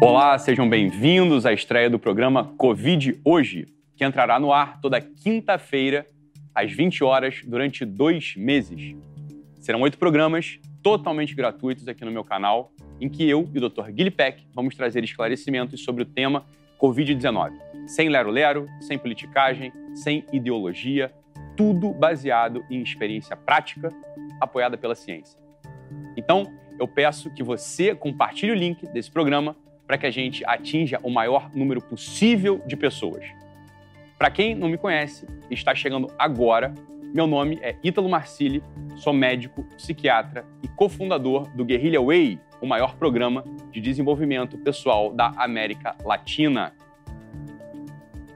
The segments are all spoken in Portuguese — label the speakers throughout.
Speaker 1: Olá, sejam bem-vindos à estreia do programa Covid Hoje, que entrará no ar toda quinta-feira, às 20 horas, durante dois meses. Serão oito programas totalmente gratuitos aqui no meu canal, em que eu e o Dr. Guilherme Peck vamos trazer esclarecimentos sobre o tema Covid-19. Sem lero-lero, sem politicagem, sem ideologia, tudo baseado em experiência prática, apoiada pela ciência. Então, eu peço que você compartilhe o link desse programa para que a gente atinja o maior número possível de pessoas. Para quem não me conhece está chegando agora, meu nome é Ítalo Marcilli, sou médico, psiquiatra e cofundador do Guerrilla Way, o maior programa de desenvolvimento pessoal da América Latina.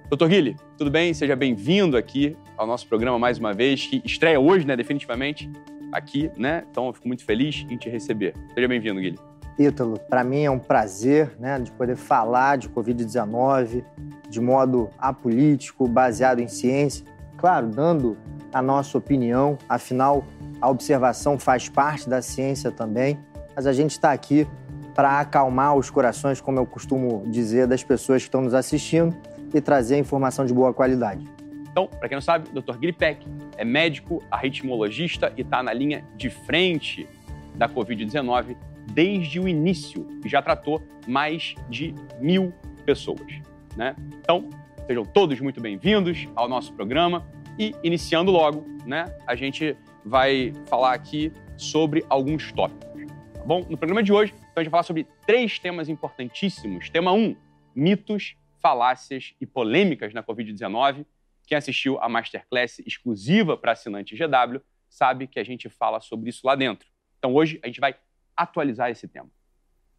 Speaker 1: Doutor Guilherme, tudo bem? Seja bem-vindo aqui ao nosso programa mais uma vez, que estreia hoje, né, definitivamente, aqui, né? Então eu fico muito feliz em te receber. Seja bem-vindo, Guilherme.
Speaker 2: Ítalo, para mim é um prazer né, de poder falar de Covid-19 de modo apolítico, baseado em ciência, claro, dando a nossa opinião, afinal, a observação faz parte da ciência também, mas a gente está aqui para acalmar os corações, como eu costumo dizer, das pessoas que estão nos assistindo e trazer informação de boa qualidade.
Speaker 1: Então, para quem não sabe, o Dr. Peck é médico, arritmologista e está na linha de frente da Covid-19 desde o início e já tratou mais de mil pessoas. Né? Então, sejam todos muito bem-vindos ao nosso programa e iniciando logo, né, a gente vai falar aqui sobre alguns tópicos. Tá bom? No programa de hoje, então, a gente vai falar sobre três temas importantíssimos. Tema 1, um, mitos, falácias e polêmicas na Covid-19. Quem assistiu a Masterclass exclusiva para assinante GW sabe que a gente fala sobre isso lá dentro. Então hoje a gente vai atualizar esse tema.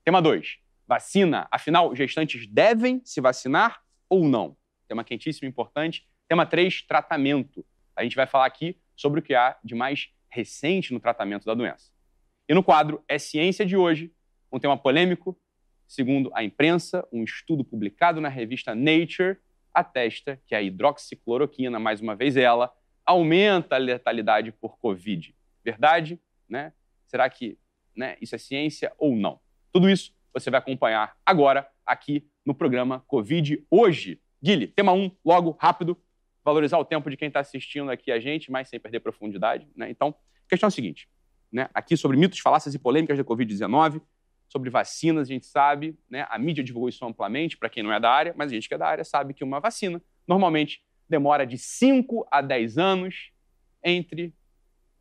Speaker 1: Tema 2. Vacina. Afinal, gestantes devem se vacinar ou não? Tema quentíssimo, importante. Tema 3. Tratamento. A gente vai falar aqui sobre o que há de mais recente no tratamento da doença. E no quadro É Ciência de hoje, um tema polêmico. Segundo a imprensa, um estudo publicado na revista Nature atesta que a hidroxicloroquina, mais uma vez ela, aumenta a letalidade por Covid. Verdade? Né? Será que né, isso é ciência ou não. Tudo isso você vai acompanhar agora aqui no programa Covid Hoje. Guilherme, tema 1, um, logo, rápido, valorizar o tempo de quem está assistindo aqui a gente, mas sem perder profundidade. Né? Então, a questão é a seguinte, né? aqui sobre mitos, falácias e polêmicas da Covid-19, sobre vacinas, a gente sabe, né? a mídia divulgou isso amplamente, para quem não é da área, mas a gente que é da área sabe que uma vacina normalmente demora de 5 a 10 anos entre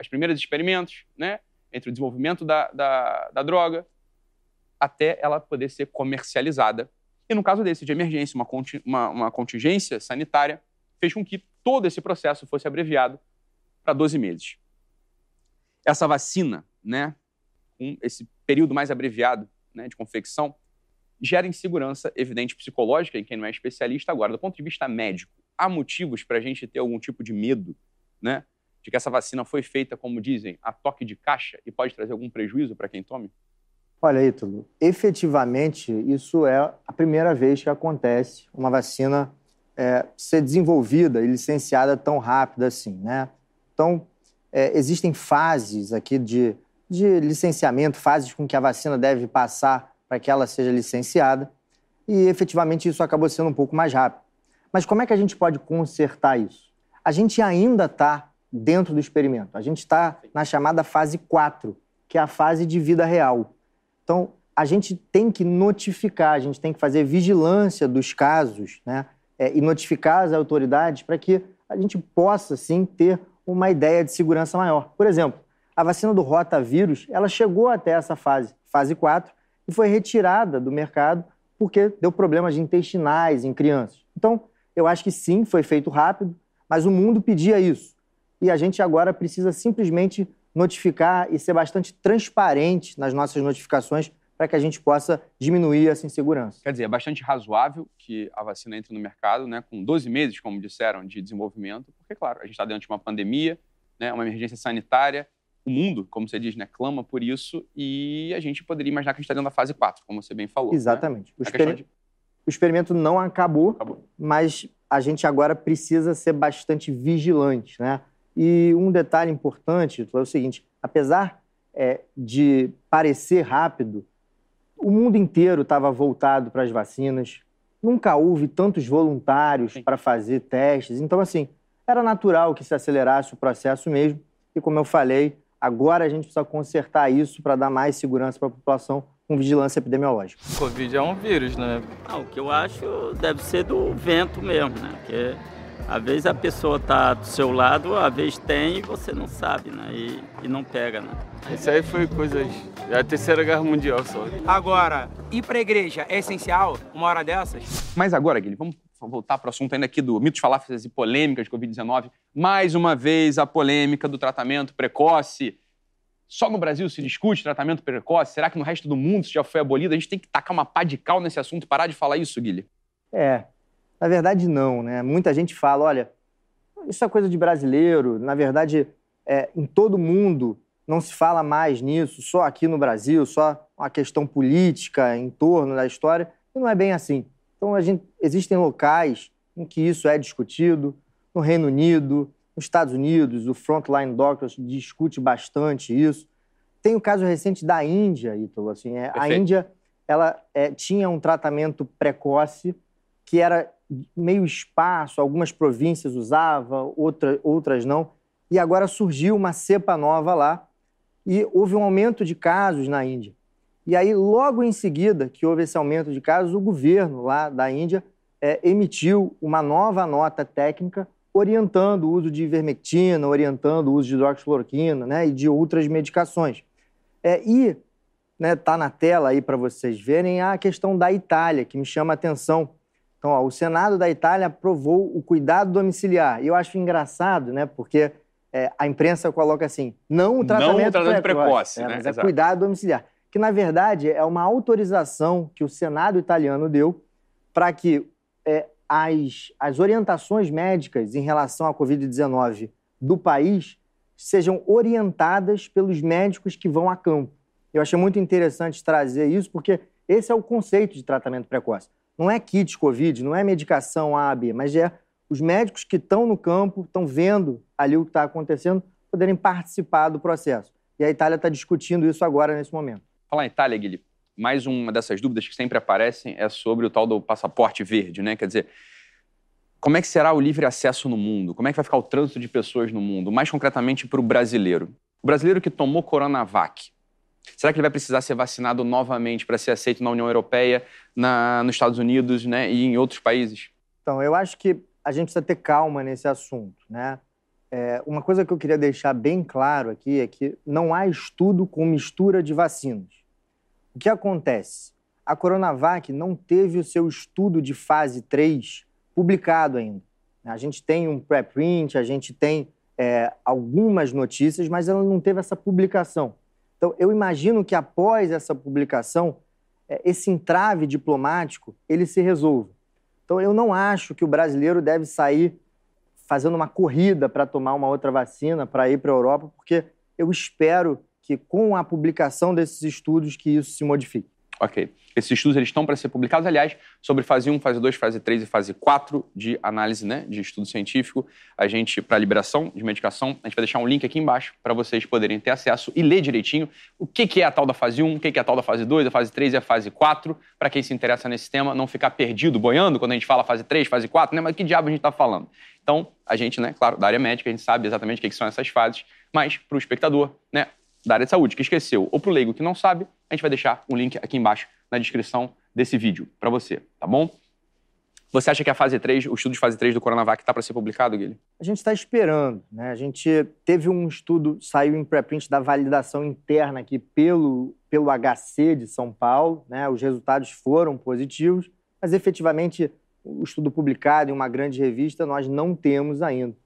Speaker 1: os primeiros experimentos, né? entre o desenvolvimento da, da, da droga até ela poder ser comercializada. E no caso desse de emergência, uma, uma, uma contingência sanitária, fez com que todo esse processo fosse abreviado para 12 meses. Essa vacina, né, com esse período mais abreviado né, de confecção, gera insegurança evidente psicológica em quem não é especialista. Agora, do ponto de vista médico, há motivos para a gente ter algum tipo de medo né, de que essa vacina foi feita, como dizem, a toque de caixa e pode trazer algum prejuízo para quem tome?
Speaker 2: Olha, Ítalo, efetivamente isso é a primeira vez que acontece uma vacina é, ser desenvolvida e licenciada tão rápido assim, né? Então, é, existem fases aqui de, de licenciamento, fases com que a vacina deve passar para que ela seja licenciada e efetivamente isso acabou sendo um pouco mais rápido. Mas como é que a gente pode consertar isso? A gente ainda está dentro do experimento. A gente está na chamada fase 4, que é a fase de vida real. Então, a gente tem que notificar, a gente tem que fazer vigilância dos casos né? É, e notificar as autoridades para que a gente possa, sim, ter uma ideia de segurança maior. Por exemplo, a vacina do rotavírus, ela chegou até essa fase, fase 4, e foi retirada do mercado porque deu problemas intestinais em crianças. Então, eu acho que sim, foi feito rápido, mas o mundo pedia isso e a gente agora precisa simplesmente notificar e ser bastante transparente nas nossas notificações para que a gente possa diminuir essa insegurança.
Speaker 1: Quer dizer, é bastante razoável que a vacina entre no mercado né, com 12 meses, como disseram, de desenvolvimento, porque, claro, a gente está dentro de uma pandemia, né, uma emergência sanitária, o mundo, como você diz, né, clama por isso e a gente poderia imaginar que a gente está dentro da fase 4, como você bem falou.
Speaker 2: Né? Exatamente. Né? O, exper... de... o, experimento não acabou, acabou, mas a gente agora precisa ser bastante vigilante, né? E um detalhe importante é o seguinte: apesar é, de parecer rápido, o mundo inteiro estava voltado para as vacinas. Nunca houve tantos voluntários para fazer testes. Então, assim, era natural que se acelerasse o processo mesmo. E, como eu falei, agora a gente precisa consertar isso para dar mais segurança para a população com vigilância epidemiológica.
Speaker 3: O Covid é um vírus, né?
Speaker 4: Não, o que eu acho deve ser do vento mesmo, né? Porque às vezes a pessoa está do seu lado, às vezes tem e você não sabe, né? E, e não pega, né?
Speaker 3: Isso aí foi coisas. É a terceira guerra mundial só.
Speaker 5: Agora, ir para a igreja é essencial uma hora dessas?
Speaker 1: Mas agora, Guilherme, vamos voltar para o assunto ainda aqui do mitos, falácias e polêmicas de Covid-19. Mais uma vez, a polêmica do tratamento precoce. Só no Brasil se discute tratamento precoce? Será que no resto do mundo isso já foi abolido? A gente tem que tacar uma pá de cal nesse assunto e parar de falar isso, Guilherme?
Speaker 2: É, na verdade, não, né? Muita gente fala, olha, isso é coisa de brasileiro. Na verdade, é, em todo mundo não se fala mais nisso, só aqui no Brasil, só uma questão política em torno da história. E não é bem assim. Então, gente, existem locais em que isso é discutido. No Reino Unido, nos Estados Unidos, o Frontline Doctors discute bastante isso. Tem o caso recente da Índia, Ítalo. Assim, é, a Índia ela é, tinha um tratamento precoce que era meio espaço, algumas províncias usavam, outra, outras não. E agora surgiu uma cepa nova lá e houve um aumento de casos na Índia. E aí, logo em seguida que houve esse aumento de casos, o governo lá da Índia é, emitiu uma nova nota técnica orientando o uso de ivermectina, orientando o uso de hidroxicloroquina né, e de outras medicações. É, e está né, tá na tela aí para vocês verem a questão da Itália, que me chama a atenção então, ó, o Senado da Itália aprovou o cuidado domiciliar. E eu acho engraçado, né? Porque é, a imprensa coloca assim, não o tratamento, não o tratamento precoce, precoce é, né? mas é cuidado domiciliar. Que, na verdade, é uma autorização que o Senado italiano deu para que é, as, as orientações médicas em relação à Covid-19 do país sejam orientadas pelos médicos que vão a campo. Eu achei muito interessante trazer isso, porque esse é o conceito de tratamento precoce. Não é kit Covid, não é medicação A, B, mas é os médicos que estão no campo, estão vendo ali o que está acontecendo, poderem participar do processo. E a Itália está discutindo isso agora, nesse momento.
Speaker 1: Falar em Itália, Guilherme, mais uma dessas dúvidas que sempre aparecem é sobre o tal do passaporte verde, né? Quer dizer, como é que será o livre acesso no mundo? Como é que vai ficar o trânsito de pessoas no mundo? Mais concretamente para o brasileiro. O brasileiro que tomou Coronavac, Será que ele vai precisar ser vacinado novamente para ser aceito na União Europeia, na, nos Estados Unidos né, e em outros países?
Speaker 2: Então, eu acho que a gente precisa ter calma nesse assunto. Né? É, uma coisa que eu queria deixar bem claro aqui é que não há estudo com mistura de vacinas. O que acontece? A Coronavac não teve o seu estudo de fase 3 publicado ainda. A gente tem um preprint, a gente tem é, algumas notícias, mas ela não teve essa publicação. Então, eu imagino que após essa publicação, é, esse entrave diplomático ele se resolva. Então, eu não acho que o brasileiro deve sair fazendo uma corrida para tomar uma outra vacina, para ir para a Europa, porque eu espero que com a publicação desses estudos que isso se modifique.
Speaker 1: Ok. Esses estudos eles estão para ser publicados, aliás, sobre fase 1, fase 2, fase 3 e fase 4 de análise né, de estudo científico. A gente, para liberação de medicação, a gente vai deixar um link aqui embaixo para vocês poderem ter acesso e ler direitinho o que, que é a tal da fase 1, o que, que é a tal da fase 2, a fase 3 e a fase 4, para quem se interessa nesse tema, não ficar perdido, boiando quando a gente fala fase 3, fase 4, né? Mas que diabo a gente está falando? Então, a gente, né, claro, da área médica, a gente sabe exatamente o que, que são essas fases, mas para o espectador, né, da área de saúde que esqueceu, ou para o leigo que não sabe, a gente vai deixar um link aqui embaixo na descrição desse vídeo para você, tá bom? Você acha que a fase 3, o estudo de fase 3 do Coronavac está para ser publicado, Guilherme?
Speaker 2: A gente está esperando, né? A gente teve um estudo, saiu em pré-print da validação interna aqui pelo, pelo HC de São Paulo, né? Os resultados foram positivos, mas efetivamente o estudo publicado em uma grande revista nós não temos ainda.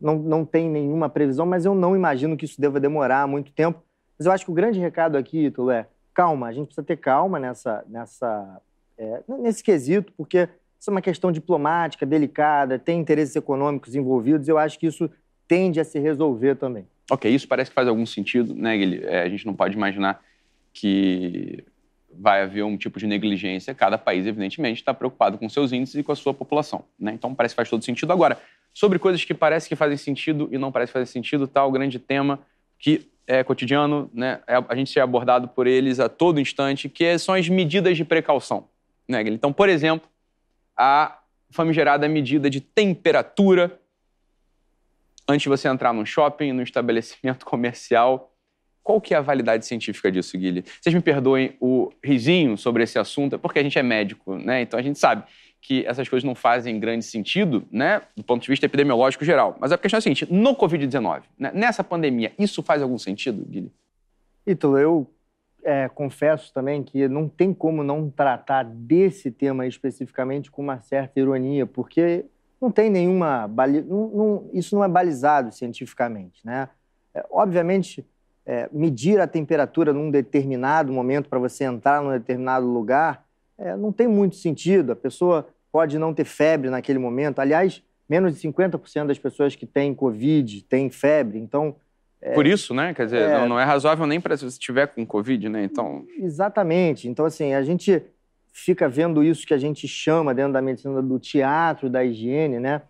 Speaker 2: Não, não tem nenhuma previsão, mas eu não imagino que isso deva demorar muito tempo. Mas eu acho que o grande recado aqui, Ítalo, é calma, a gente precisa ter calma nessa, nessa, é, nesse quesito, porque isso é uma questão diplomática, delicada, tem interesses econômicos envolvidos, eu acho que isso tende a se resolver também.
Speaker 1: Ok, isso parece que faz algum sentido, né, Guilherme? É, a gente não pode imaginar que vai haver um tipo de negligência. Cada país, evidentemente, está preocupado com seus índices e com a sua população. Né? Então, parece que faz todo sentido. Agora, sobre coisas que parece que fazem sentido e não parece fazer sentido, tal grande tema que é cotidiano, né? É, a gente é abordado por eles a todo instante, que são as medidas de precaução. Né, Então, por exemplo, a famigerada medida de temperatura antes de você entrar num shopping, num estabelecimento comercial. Qual que é a validade científica disso, Guilherme? Vocês me perdoem o risinho sobre esse assunto, é porque a gente é médico, né? Então a gente sabe que essas coisas não fazem grande sentido, né, do ponto de vista epidemiológico geral. Mas a questão é a seguinte: no Covid-19, né, nessa pandemia, isso faz algum sentido, Guilherme?
Speaker 2: Ítalo, eu é, confesso também que não tem como não tratar desse tema especificamente com uma certa ironia, porque não tem nenhuma. Bali... Não, não, isso não é balizado cientificamente. Né? É, obviamente, é, medir a temperatura num determinado momento para você entrar num determinado lugar é, não tem muito sentido. A pessoa pode não ter febre naquele momento. Aliás, menos de 50% das pessoas que têm Covid têm febre. Então.
Speaker 1: É, Por isso, né? Quer dizer, é, não, não, é razoável nem para se você estiver com Covid, né? Então.
Speaker 2: Exatamente. Então, assim, a gente fica vendo isso que a gente chama dentro da medicina do teatro, da higiene, né?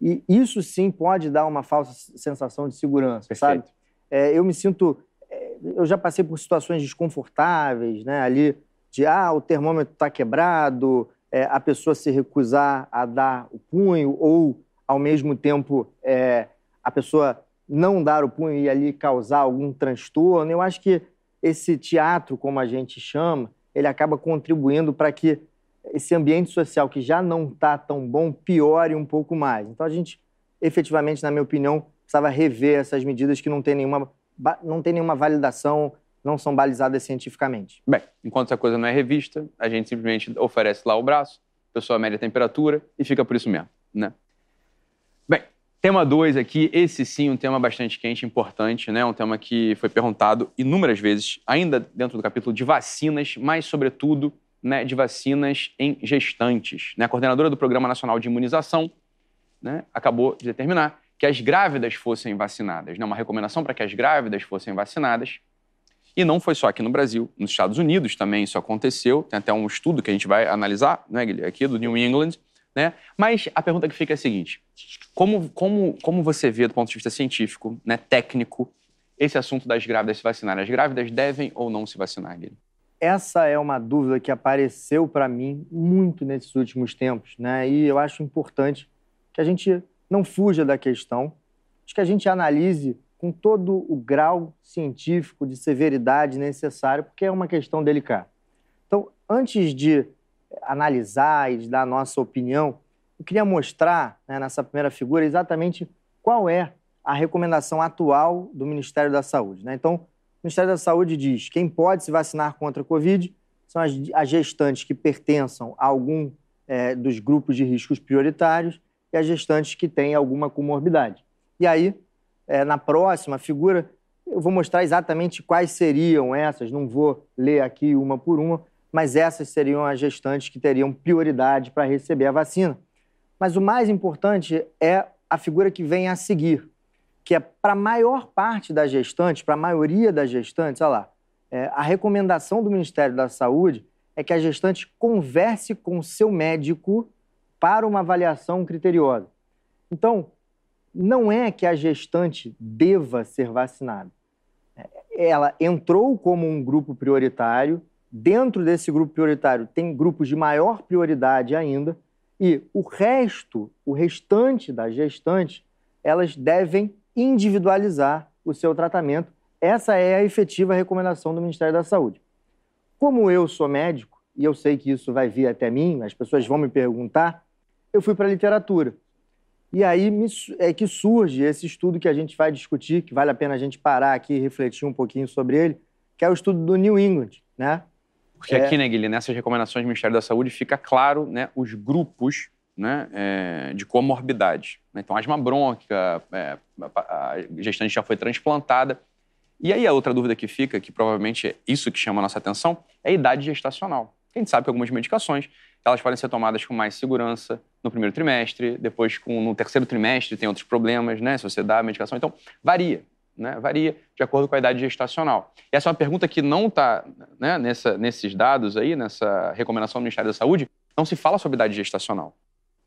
Speaker 2: E isso sim pode dar uma falsa sensação de segurança, Perfeito. sabe? É, eu me sinto. É, eu já passei por situações desconfortáveis, né? Ali de ah, o termômetro está quebrado, é, a pessoa se recusar a dar o punho, ou, ao mesmo tempo, é, a pessoa não dar o punho e ali causar algum transtorno. Eu acho que esse teatro, como a gente chama, ele acaba contribuindo para que esse ambiente social que já não está tão bom piore um pouco mais. Então, a gente, efetivamente, na minha opinião, precisava rever essas medidas que não têm nenhuma, não tem nenhuma validação não são balizadas cientificamente.
Speaker 1: Bem, enquanto essa coisa não é revista, a gente simplesmente oferece lá o braço, a pessoa mede a temperatura e fica por isso mesmo, né? Bem, tema 2 aqui, esse sim, um tema bastante quente, importante, né? Um tema que foi perguntado inúmeras vezes, ainda dentro do capítulo de vacinas, mas sobretudo, né, de vacinas em gestantes. Né? A coordenadora do Programa Nacional de Imunização né, acabou de determinar que as grávidas fossem vacinadas, né? Uma recomendação para que as grávidas fossem vacinadas e não foi só aqui no Brasil, nos Estados Unidos também isso aconteceu. Tem até um estudo que a gente vai analisar, né, Guilherme, aqui do New England. Né? Mas a pergunta que fica é a seguinte: como, como, como você vê, do ponto de vista científico, né, técnico, esse assunto das grávidas se vacinarem? As grávidas devem ou não se vacinar, Guilherme?
Speaker 2: Essa é uma dúvida que apareceu para mim muito nesses últimos tempos, né? E eu acho importante que a gente não fuja da questão, que a gente analise com todo o grau científico de severidade necessário, porque é uma questão delicada. Então, antes de analisar e de dar a nossa opinião, eu queria mostrar né, nessa primeira figura exatamente qual é a recomendação atual do Ministério da Saúde. Né? Então, o Ministério da Saúde diz quem pode se vacinar contra a Covid são as, as gestantes que pertençam a algum é, dos grupos de riscos prioritários e as gestantes que têm alguma comorbidade. E aí, é, na próxima figura, eu vou mostrar exatamente quais seriam essas, não vou ler aqui uma por uma, mas essas seriam as gestantes que teriam prioridade para receber a vacina. Mas o mais importante é a figura que vem a seguir, que é para a maior parte das gestantes, para a maioria das gestantes, olha lá, é, a recomendação do Ministério da Saúde é que a gestante converse com seu médico para uma avaliação criteriosa. Então, não é que a gestante deva ser vacinada. Ela entrou como um grupo prioritário, dentro desse grupo prioritário tem grupos de maior prioridade ainda, e o resto, o restante das gestantes, elas devem individualizar o seu tratamento. Essa é a efetiva recomendação do Ministério da Saúde. Como eu sou médico, e eu sei que isso vai vir até mim, as pessoas vão me perguntar, eu fui para a literatura. E aí é que surge esse estudo que a gente vai discutir, que vale a pena a gente parar aqui e refletir um pouquinho sobre ele, que é o estudo do New England, né?
Speaker 1: Porque é... aqui, né, Guilherme, nessas recomendações do Ministério da Saúde fica claro né, os grupos né, é, de comorbidade. Né? Então, asma brônquica, é, a gestante já foi transplantada. E aí a outra dúvida que fica, que provavelmente é isso que chama a nossa atenção, é a idade gestacional. A gente sabe que algumas medicações elas podem ser tomadas com mais segurança no primeiro trimestre, depois com, no terceiro trimestre tem outros problemas, né? Se você dá a medicação. Então, varia, né? Varia de acordo com a idade gestacional. E essa é uma pergunta que não está né, nesses dados aí, nessa recomendação do Ministério da Saúde, não se fala sobre idade gestacional,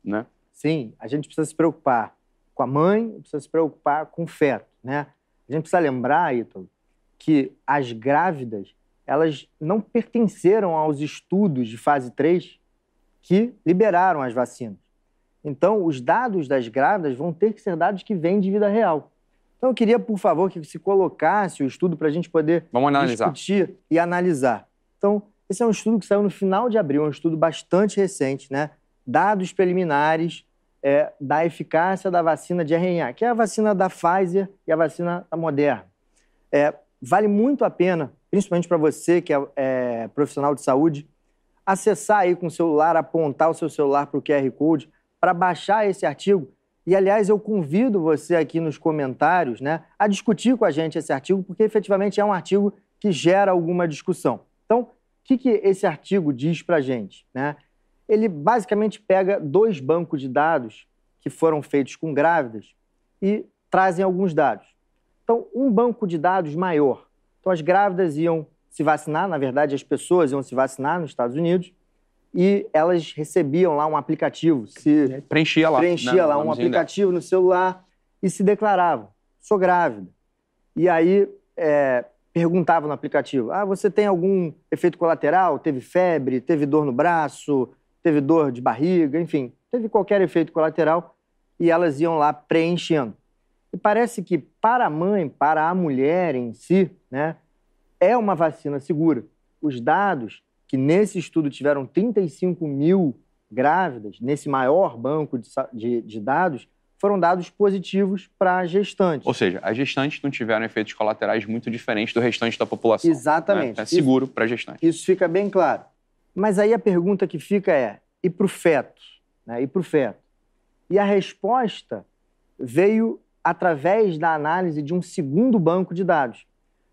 Speaker 1: né?
Speaker 2: Sim, a gente precisa se preocupar com a mãe, precisa se preocupar com o feto, né? A gente precisa lembrar, Ítalo, que as grávidas, elas não pertenceram aos estudos de fase 3 que liberaram as vacinas. Então, os dados das grávidas vão ter que ser dados que vêm de vida real. Então, eu queria, por favor, que se colocasse o estudo para a gente poder
Speaker 1: Vamos analisar.
Speaker 2: discutir e analisar. Então, esse é um estudo que saiu no final de abril, é um estudo bastante recente, né? Dados preliminares é, da eficácia da vacina de RNA, que é a vacina da Pfizer e a vacina da Moderna. É, vale muito a pena, principalmente para você que é, é profissional de saúde, acessar aí com o celular, apontar o seu celular para o QR Code para baixar esse artigo. E, aliás, eu convido você aqui nos comentários né, a discutir com a gente esse artigo, porque efetivamente é um artigo que gera alguma discussão. Então, o que, que esse artigo diz para a gente? Né? Ele basicamente pega dois bancos de dados que foram feitos com grávidas e trazem alguns dados. Então, um banco de dados maior. Então, as grávidas iam se vacinar, na verdade, as pessoas iam se vacinar nos Estados Unidos e elas recebiam lá um aplicativo, se
Speaker 1: Preenchia lá.
Speaker 2: preenchia
Speaker 1: né,
Speaker 2: lá um
Speaker 1: dela.
Speaker 2: aplicativo no celular e se declaravam, sou grávida. E aí é, perguntavam no aplicativo, ah, você tem algum efeito colateral? Teve febre, teve dor no braço, teve dor de barriga, enfim, teve qualquer efeito colateral e elas iam lá preenchendo. E parece que para a mãe, para a mulher em si, né, é uma vacina segura. Os dados que nesse estudo tiveram 35 mil grávidas, nesse maior banco de, de- de dados, foram dados positivos para gestantes.
Speaker 1: Ou seja, as gestantes não tiveram efeitos colaterais muito diferentes do restante da população.
Speaker 2: Exatamente.
Speaker 1: né? É seguro para gestante.
Speaker 2: Isso fica bem claro. Mas aí a pergunta que fica é: e para o feto? Né? E para o feto? E a resposta veio através da análise de um segundo banco de dados.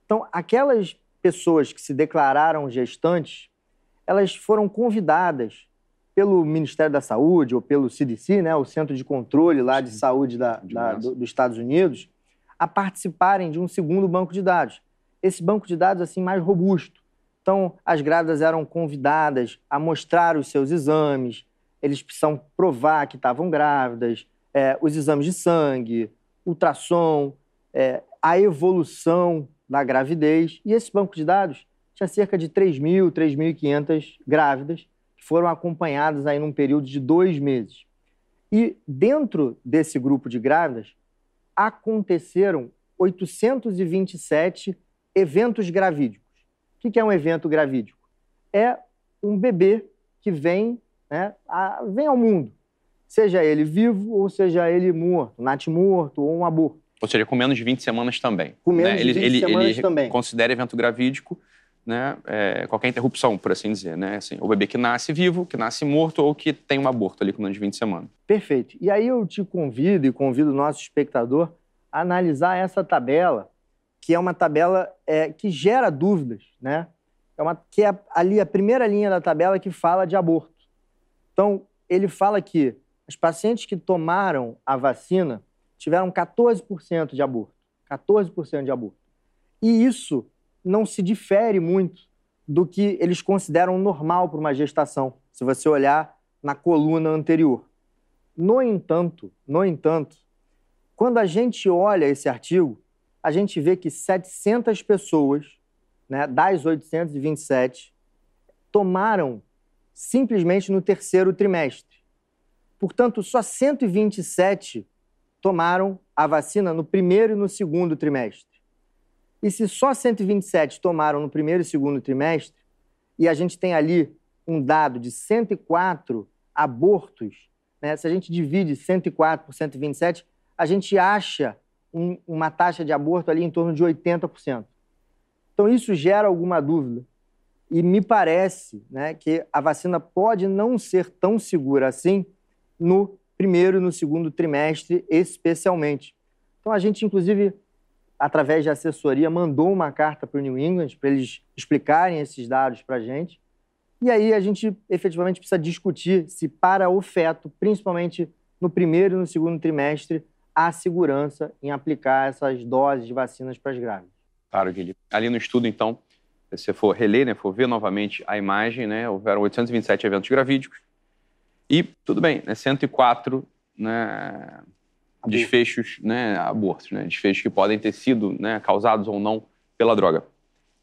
Speaker 2: Então, aquelas pessoas que se declararam gestantes, elas foram convidadas pelo Ministério da Saúde ou pelo CDC, né, o Centro de Controle lá de Saúde da- da- do- dos Estados Unidos, a participarem de um segundo banco de dados. Esse banco de dados assim mais robusto. Então, as grávidas eram convidadas a mostrar os seus exames, eles precisam provar que estavam grávidas, é, os exames de sangue, ultrassom, é, a evolução da gravidez. E esse banco de dados tinha cerca de 3.000, 3.500 grávidas que foram acompanhadas aí num período de dois meses. E dentro desse grupo de grávidas, aconteceram 827 eventos gravídicos. O que é um evento gravídico? É um bebê que vem, né, a- vem ao mundo, seja ele vivo ou seja ele morto, natimorto ou um aborto.
Speaker 1: Ou seja, com menos de 20 semanas também.
Speaker 2: Com menos
Speaker 1: né?
Speaker 2: de
Speaker 1: ele,
Speaker 2: 20
Speaker 1: ele,
Speaker 2: semanas
Speaker 1: ele
Speaker 2: também.
Speaker 1: considera evento gravídico né, é, qualquer interrupção, por assim dizer. Né? Assim, o bebê que nasce vivo, que nasce morto ou que tem um aborto ali com menos de 20 semanas.
Speaker 2: Perfeito. E aí eu te convido e convido o nosso espectador a analisar essa tabela, que é uma tabela é, que gera dúvidas, né? É uma, que é ali a primeira linha da tabela que fala de aborto. Então, ele fala que os pacientes que tomaram a vacina tiveram 14% de aborto. 14% de aborto. E isso não se difere muito do que eles consideram normal para uma gestação, se você olhar na coluna anterior. No entanto, no entanto, quando a gente olha esse artigo, a gente vê que 700 pessoas, né, das 827, tomaram simplesmente no terceiro trimestre. Portanto, só 127 tomaram a vacina no primeiro e no segundo trimestre. E se só 127 tomaram no primeiro e segundo trimestre, e a gente tem ali um dado de 104 abortos, né? se a gente divide 104 por 127, a gente acha um- uma taxa de aborto ali em torno de 80%. Então, isso gera alguma dúvida. E me parece né, que a vacina pode não ser tão segura assim no primeiro e no segundo trimestre, especialmente. Então, a gente, inclusive, através de assessoria, mandou uma carta para o New England para eles explicarem esses dados para a gente. E aí a gente efetivamente precisa discutir se para o feto, principalmente no primeiro e no segundo trimestre, há segurança em aplicar essas doses de vacinas para as grávidas.
Speaker 1: Claro, Guilherme. Ali no estudo, então, se você for reler, né, for ver novamente a imagem, né, houveram 827 eventos gravídicos e, tudo bem, né, 104 né, desfechos, né, abortos, né, desfechos que podem ter sido né, causados ou não pela droga.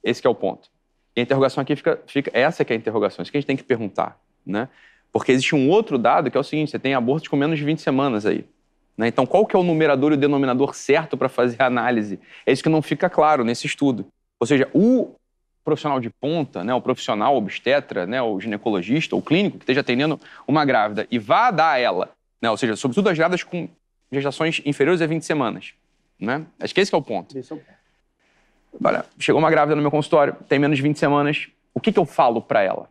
Speaker 1: Esse é o ponto. E a interrogação aqui fica, fica essa que é a interrogação, isso que a gente tem que perguntar, né? Porque existe um outro dado que é o seguinte, você tem abortos com menos de 20 semanas aí. Né? Então, qual que é o numerador e o denominador certo para fazer a análise? É isso que não fica claro nesse estudo. Ou seja, o profissional de ponta, né, o profissional obstetra, né, o ginecologista, o clínico que esteja atendendo uma grávida e vá dar a ela, né, ou seja, sobretudo as grávidas com gestações inferiores a 20 semanas. Né? Acho que esse que é o ponto.
Speaker 2: Esse é o ponto.
Speaker 1: Olha, chegou uma grávida no meu consultório, tem menos de 20 semanas, o que, que eu falo para ela?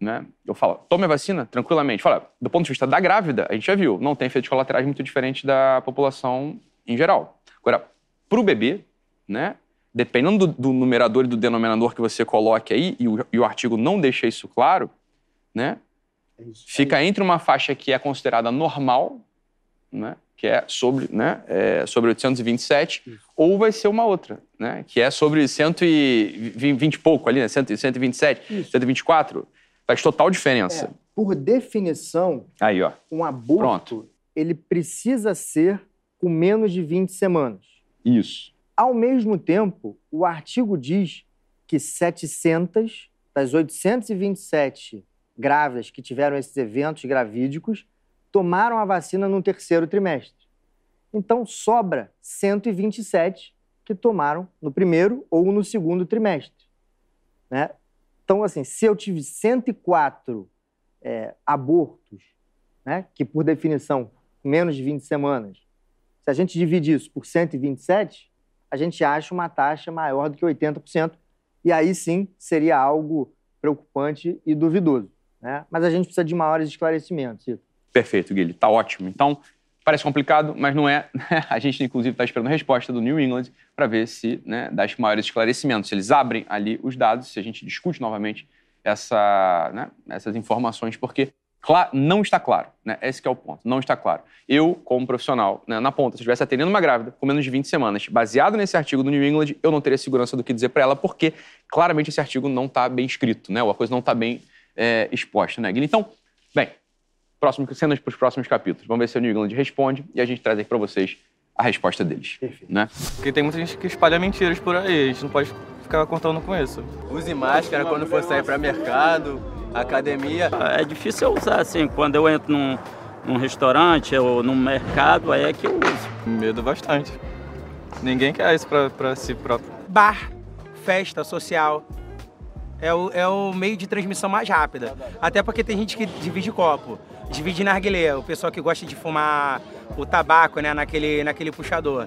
Speaker 1: Né? Eu falo, tome a vacina tranquilamente. Fala, do ponto de vista da grávida, a gente já viu, não tem efeitos colaterais muito diferentes da população em geral. Agora, para o bebê, né, dependendo do, do, numerador e do denominador que você coloque aí, e o, e o artigo não deixa isso claro, né,
Speaker 2: É isso.
Speaker 1: fica entre uma faixa que é considerada normal, né, que é sobre, né, é sobre 827, ou vai ser uma outra, né, que é sobre 120 e pouco ali, né, 100, 127,
Speaker 2: Isso.
Speaker 1: 124. Faz total diferença.
Speaker 2: É, por definição,
Speaker 1: Aí, ó.
Speaker 2: um aborto ele precisa ser com menos de 20 semanas.
Speaker 1: Isso.
Speaker 2: Ao mesmo tempo, o artigo diz que 700 das 827 grávidas que tiveram esses eventos gravídicos tomaram a vacina no terceiro trimestre. Então, sobra 127 que tomaram no primeiro ou no segundo trimestre. Né? Então, assim, se eu tive 104 é, abortos, né, que por definição, menos de 20 semanas, se a gente divide isso por 127, a gente acha uma taxa maior do que 80%, e aí sim seria algo preocupante e duvidoso. Né? Mas a gente precisa de maiores esclarecimentos.
Speaker 1: Perfeito, Guilherme. Tá ótimo. Então, parece complicado, mas não é. A gente, inclusive, está esperando a resposta do New England para ver se né, dá maiores esclarecimentos. Se eles abrem ali os dados, se a gente discute novamente essa, né, essas informações, porque cla- não está claro. Né? Esse que é o ponto. Não está claro. Eu, como profissional, né, na ponta, se eu estivesse atendendo uma grávida com menos de 20 semanas, baseado nesse artigo do New England, eu não teria segurança do que dizer para ela, porque claramente esse artigo não está bem escrito, né? ou a coisa não está bem é, exposta. Né, Guilherme? Então, bem, próximo, cenas para os próximos capítulos. Vamos ver se o New England responde e a gente traz aqui para vocês a resposta deles.
Speaker 2: Perfeito.
Speaker 1: Né?
Speaker 3: Porque tem muita gente que espalha mentiras por aí, a gente não pode ficar contando com isso.
Speaker 6: Use máscara quando for sair para mercado, academia.
Speaker 4: É difícil eu usar assim, quando eu entro num, num restaurante ou num mercado, aí é que eu uso.
Speaker 3: Medo bastante. Ninguém quer isso pra, pra si próprio.
Speaker 5: Bar, festa social. É o, é o meio de transmissão mais rápida. Até porque tem gente que divide copo, divide narguilé, o pessoal que gosta de fumar o tabaco, né, naquele, naquele puxador.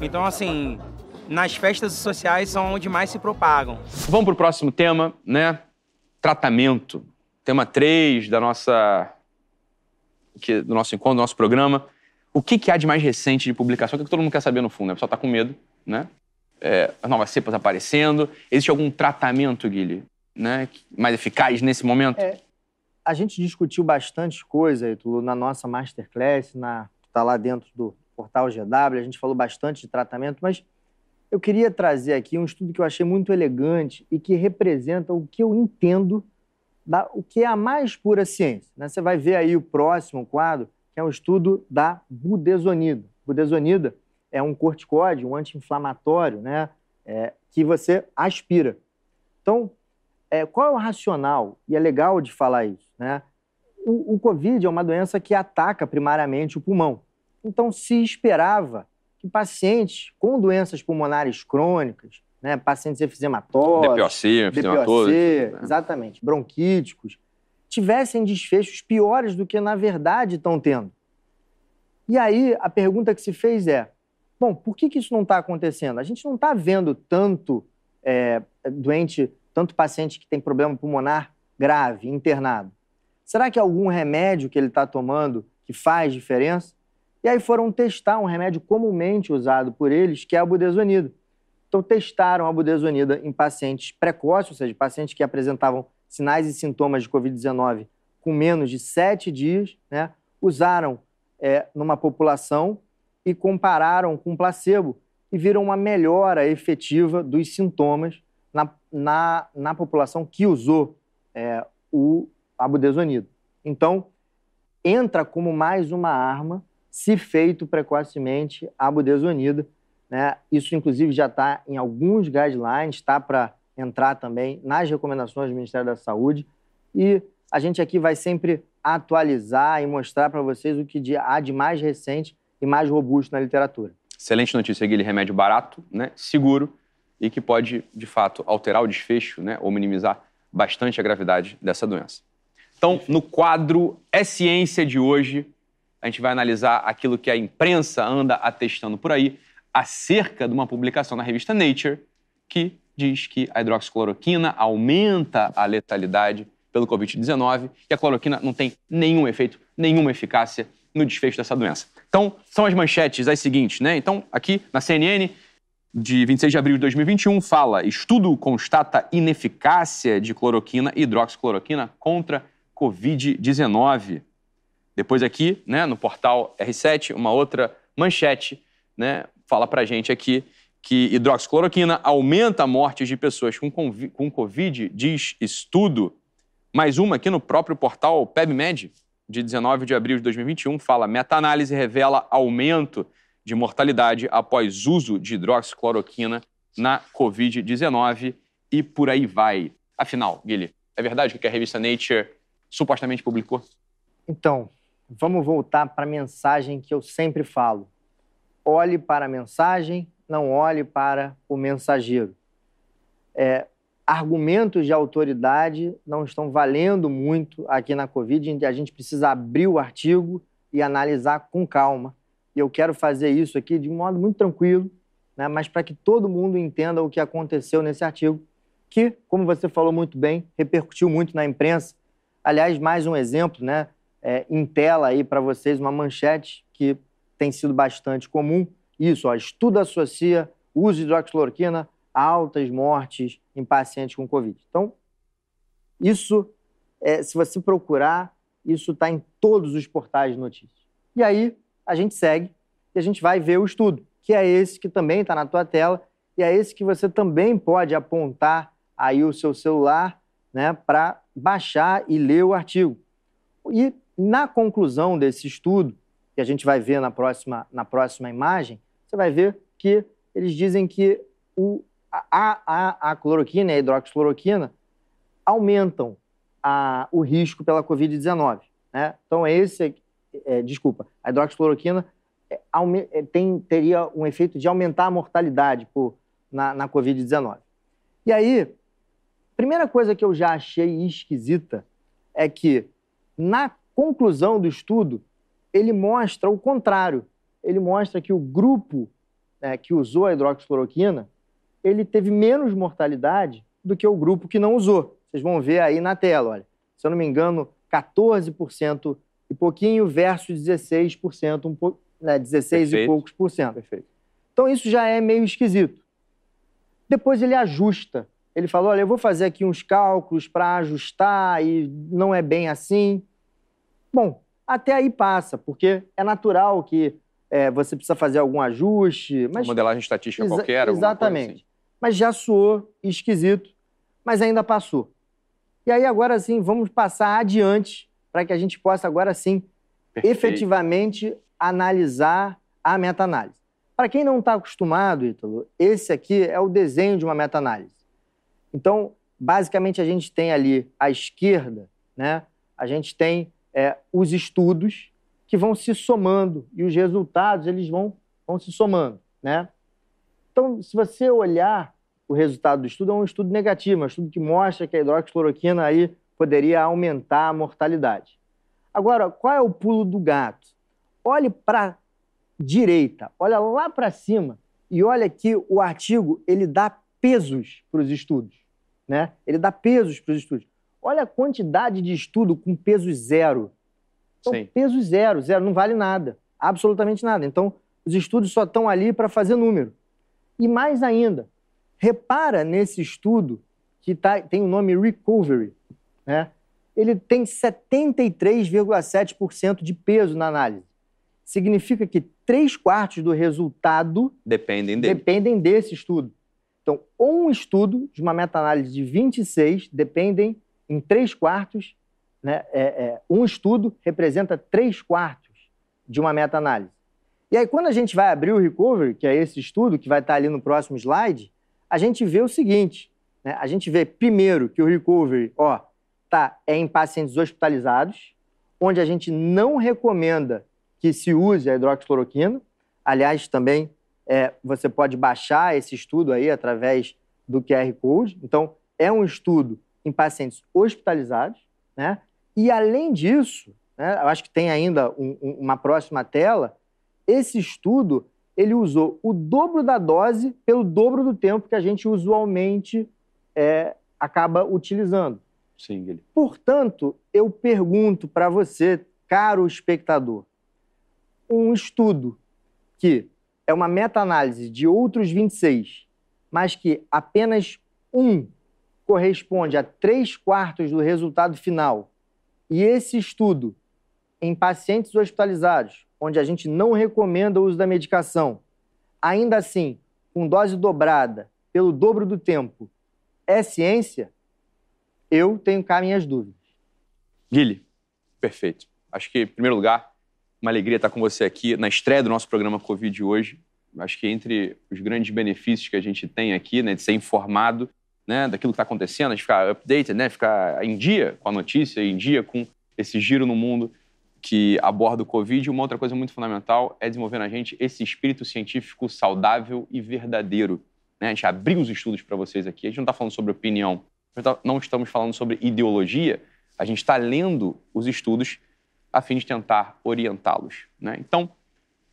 Speaker 5: Então, assim, nas festas sociais são onde mais se propagam.
Speaker 1: Vamos para o próximo tema, né? Tratamento. Tema 3 da nossa, que, do nosso encontro, do nosso programa. O que, que há de mais recente de publicação? O que, todo mundo quer saber no fundo? Né? O pessoal está com medo, né? É, as novas cepas aparecendo. Existe algum tratamento, Guilherme, né? mais eficaz nesse momento?
Speaker 2: É. A gente discutiu bastante coisa, Ítalo, na nossa masterclass, na, que está lá dentro do portal GW, a gente falou bastante de tratamento, mas eu queria trazer aqui um estudo que eu achei muito elegante e que representa o que eu entendo da, o que é a mais pura ciência. né? Você vai ver aí o próximo quadro, que é um estudo da budesonida. Budesonida é um corticóide, um anti-inflamatório, né? É, que você aspira. Então, é, qual é o racional? E é legal de falar isso, né? O, o Covid é uma doença que ataca primariamente o pulmão. Então, se esperava que pacientes com doenças pulmonares crônicas, né, pacientes efizematórios,
Speaker 1: DPOC,
Speaker 2: DPOC,
Speaker 1: né?
Speaker 2: exatamente, bronquíticos, tivessem desfechos piores do que na verdade estão tendo. E aí a pergunta que se fez é: bom, por que, que isso não está acontecendo? A gente não está vendo tanto é, doente, tanto paciente que tem problema pulmonar grave, internado. Será que é algum remédio que ele está tomando que faz diferença? E aí foram testar um remédio comumente usado por eles, que é a budesonida. Então, testaram a budesonida em pacientes precoces, ou seja, pacientes que apresentavam sinais e sintomas de Covid-19 com menos de sete dias, né? usaram é, numa população e compararam com placebo e viram uma melhora efetiva dos sintomas na, na, na população que usou é, o, a budesonida. Então, entra como mais uma arma se feito precocemente a budesonida. Né? Isso, inclusive, já está em alguns guidelines, está para entrar também nas recomendações do Ministério da Saúde. E a gente aqui vai sempre atualizar e mostrar para vocês o que há de mais recente e mais robusto na literatura.
Speaker 1: Excelente notícia, Guilherme. Remédio barato, né? seguro e que pode, de fato, alterar o desfecho né? ou minimizar bastante a gravidade dessa doença. Então, no quadro É Ciência de hoje, a gente vai analisar aquilo que a imprensa anda atestando por aí acerca de uma publicação na revista Nature que diz que a hidroxicloroquina aumenta a letalidade pelo Covid-19 e a cloroquina não tem nenhum efeito, nenhuma eficácia no desfecho dessa doença. Então, são as manchetes as seguintes, né? Então, aqui na CNN, de 26 de abril de 2021, fala: estudo constata ineficácia de cloroquina e hidroxicloroquina contra Covid-19. Depois aqui, né, no portal R7, uma outra manchete, né, fala pra gente aqui que hidroxicloroquina aumenta a morte de pessoas com, com Covid, diz estudo. Mais uma aqui no próprio portal PebMed, de 19 de abril de 2021, fala: meta-análise revela aumento de mortalidade após uso de hidroxicloroquina na Covid-19 e por aí vai. Afinal, Guilherme, é verdade que a revista Nature supostamente publicou?
Speaker 2: Então, vamos voltar para a mensagem que eu sempre falo. Olhe para a mensagem, não olhe para o mensageiro. É, argumentos de autoridade não estão valendo muito aqui na Covid. A gente precisa abrir o artigo e analisar com calma. E eu quero fazer isso aqui de um modo muito tranquilo, né, mas para que todo mundo entenda o que aconteceu nesse artigo, que, como você falou muito bem, repercutiu muito na imprensa. Aliás, mais um exemplo, né, é, em tela aí para vocês, uma manchete que tem sido bastante comum isso, ó, estudo associa uso de hidroxicloroquina a altas mortes em pacientes com Covid. Então, isso, é, se você procurar, isso está em todos os portais de notícias. E aí, a gente segue e a gente vai ver o estudo, que é esse que também está na tua tela e é esse que você também pode apontar aí o seu celular né, para baixar e ler o artigo. E na conclusão desse estudo, que a gente vai ver na próxima, na próxima imagem, você vai ver que eles dizem que o, a, a, a cloroquina e a hidroxicloroquina aumentam a, o risco pela Covid-19. Né? Então, esse, é, desculpa, a hidroxicloroquina é, é, tem, teria um efeito de aumentar a mortalidade por, na, na Covid-19. E aí, primeira coisa que eu já achei esquisita é que, na conclusão do estudo, ele mostra o contrário ele mostra que o grupo né, que usou a hidroxicloroquina, ele teve menos mortalidade do que o grupo que não usou. Vocês vão ver aí na tela, olha. Se eu não me engano, 14% e pouquinho versus 16%, um po... né, 16 Perfeito. e poucos por cento.
Speaker 1: Perfeito.
Speaker 2: Então isso já é meio esquisito. Depois ele ajusta. Ele falou: olha, eu vou fazer aqui uns cálculos para ajustar e não é bem assim. Bom, até aí passa, porque é natural que é, você precisa fazer algum ajuste. Mas...
Speaker 1: Uma modelagem estatística Exa qualquer.
Speaker 2: Exatamente.
Speaker 1: Assim.
Speaker 2: Mas já soou esquisito, mas ainda passou. E aí agora sim, vamos passar adiante para que a gente possa agora sim Perfeito. efetivamente analisar a meta-análise. Para quem não está acostumado, Ítalo, esse aqui é o desenho de uma meta-análise. Então, basicamente, a gente tem ali à esquerda, né, a gente tem é, os estudos que vão se somando e os resultados eles vão, vão se somando, né? Então, se você olhar o resultado do estudo, é um estudo negativo, é um estudo que mostra que a hidroxicloroquina aí poderia aumentar a mortalidade. Agora, qual é o pulo do gato? Olhe para direita, olha lá para cima e olha que o artigo ele dá pesos para os estudos, né? Ele dá pesos para os estudos. Olha a quantidade de estudo com peso zero. Então, Sim. peso zero, zero, não vale nada, absolutamente nada. Então, os estudos só estão ali para fazer número. E mais ainda, repara nesse estudo que tá, tem o nome Recovery, né? ele tem 73,7% de peso na análise. Significa que três quartos do resultado
Speaker 1: dependem, dele.
Speaker 2: dependem desse estudo. Então, um estudo de uma meta-análise de 26 dependem em três quartos né, é, é, um estudo representa três quartos de uma meta-análise. E aí, quando a gente vai abrir o Recovery, que é esse estudo que vai estar ali no próximo slide, a gente vê o seguinte: né? a gente vê primeiro que o Recovery ó, tá, é em pacientes hospitalizados, onde a gente não recomenda que se use a hidroxicloroquina. Aliás, também é, você pode baixar esse estudo aí através do QR Code. Então, é um estudo em pacientes hospitalizados, né? E além disso, né, eu acho que tem ainda um, um, uma próxima tela. Esse estudo ele usou o dobro da dose pelo dobro do tempo que a gente usualmente é, acaba utilizando.
Speaker 1: Sim, Guilherme.
Speaker 2: Portanto, eu pergunto para você, caro espectador, um estudo que é uma meta-análise de outros 26, mas que apenas um corresponde a três quartos do resultado final, e esse estudo em pacientes hospitalizados, onde a gente não recomenda o uso da medicação, ainda assim, com dose dobrada, pelo dobro do tempo, é ciência, eu tenho cá minhas dúvidas.
Speaker 1: Guilherme, perfeito. Acho que, em primeiro lugar, uma alegria estar com você aqui na estreia do nosso programa Covid hoje. Acho que entre os grandes benefícios que a gente tem aqui, né, de ser informado né, daquilo que está acontecendo, de ficar updated, né, ficar em dia com a notícia, em dia com esse giro no mundo que aborda o Covid. Uma outra coisa muito fundamental é desenvolver na gente esse espírito científico saudável e verdadeiro. Né? A gente abriu os estudos para vocês aqui. A gente não está falando sobre opinião, tá, não estamos falando sobre ideologia. A gente está lendo os estudos a fim de tentar orientá-los. Né? Então,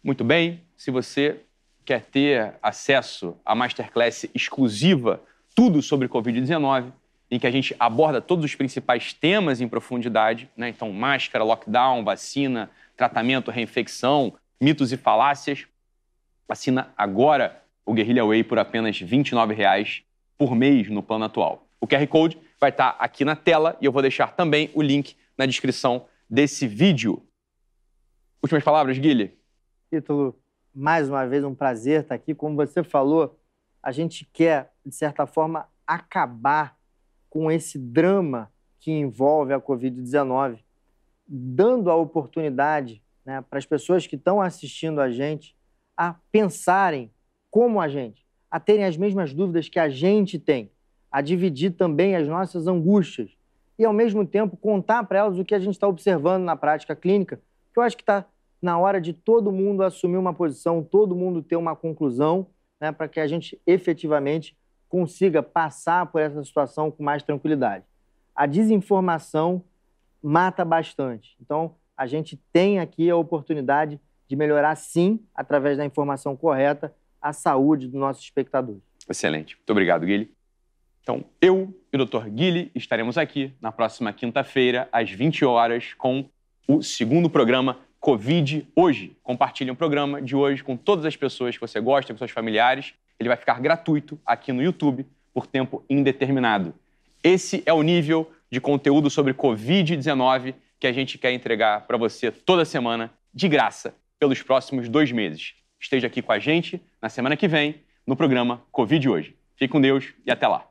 Speaker 1: muito bem, se você quer ter acesso à masterclass exclusiva, tudo sobre Covid-19, em que a gente aborda todos os principais temas em profundidade, né? então máscara, lockdown, vacina, tratamento, reinfecção, mitos e falácias, assina agora o Guerrilla Way por apenas R$ 29,00 por mês no plano atual. O QR Code vai estar aqui na tela e eu vou deixar também o link na descrição desse vídeo. Últimas palavras, Guilherme?
Speaker 2: Ítalo, mais uma vez um prazer estar aqui. Como você falou, a gente quer, de certa forma, acabar com esse drama que envolve a Covid-19, dando a oportunidade né, para as pessoas que estão assistindo a gente a pensarem como a gente, a terem as mesmas dúvidas que a gente tem, a dividir também as nossas angústias e, ao mesmo tempo, contar para elas o que a gente está observando na prática clínica, que eu acho que está na hora de todo mundo assumir uma posição, todo mundo ter uma conclusão, né, para que a gente efetivamente consiga passar por essa situação com mais tranquilidade. A desinformação mata bastante. Então, a gente tem aqui a oportunidade de melhorar, sim, através da informação correta, a saúde dos nossos espectadores.
Speaker 1: Excelente. Muito obrigado, Guilherme. Então, eu e o Dr. Guilherme estaremos aqui na próxima quinta-feira, às 20 horas, com o segundo programa Covid Hoje. Compartilhe o programa de hoje com todas as pessoas que você gosta, com seus familiares. Ele vai ficar gratuito aqui no YouTube por tempo indeterminado. Esse é o nível de conteúdo sobre Covid-19 que a gente quer entregar para você toda semana, de graça, pelos próximos dois meses. Esteja aqui com a gente na semana que vem no programa Covid Hoje. Fique com Deus e até lá.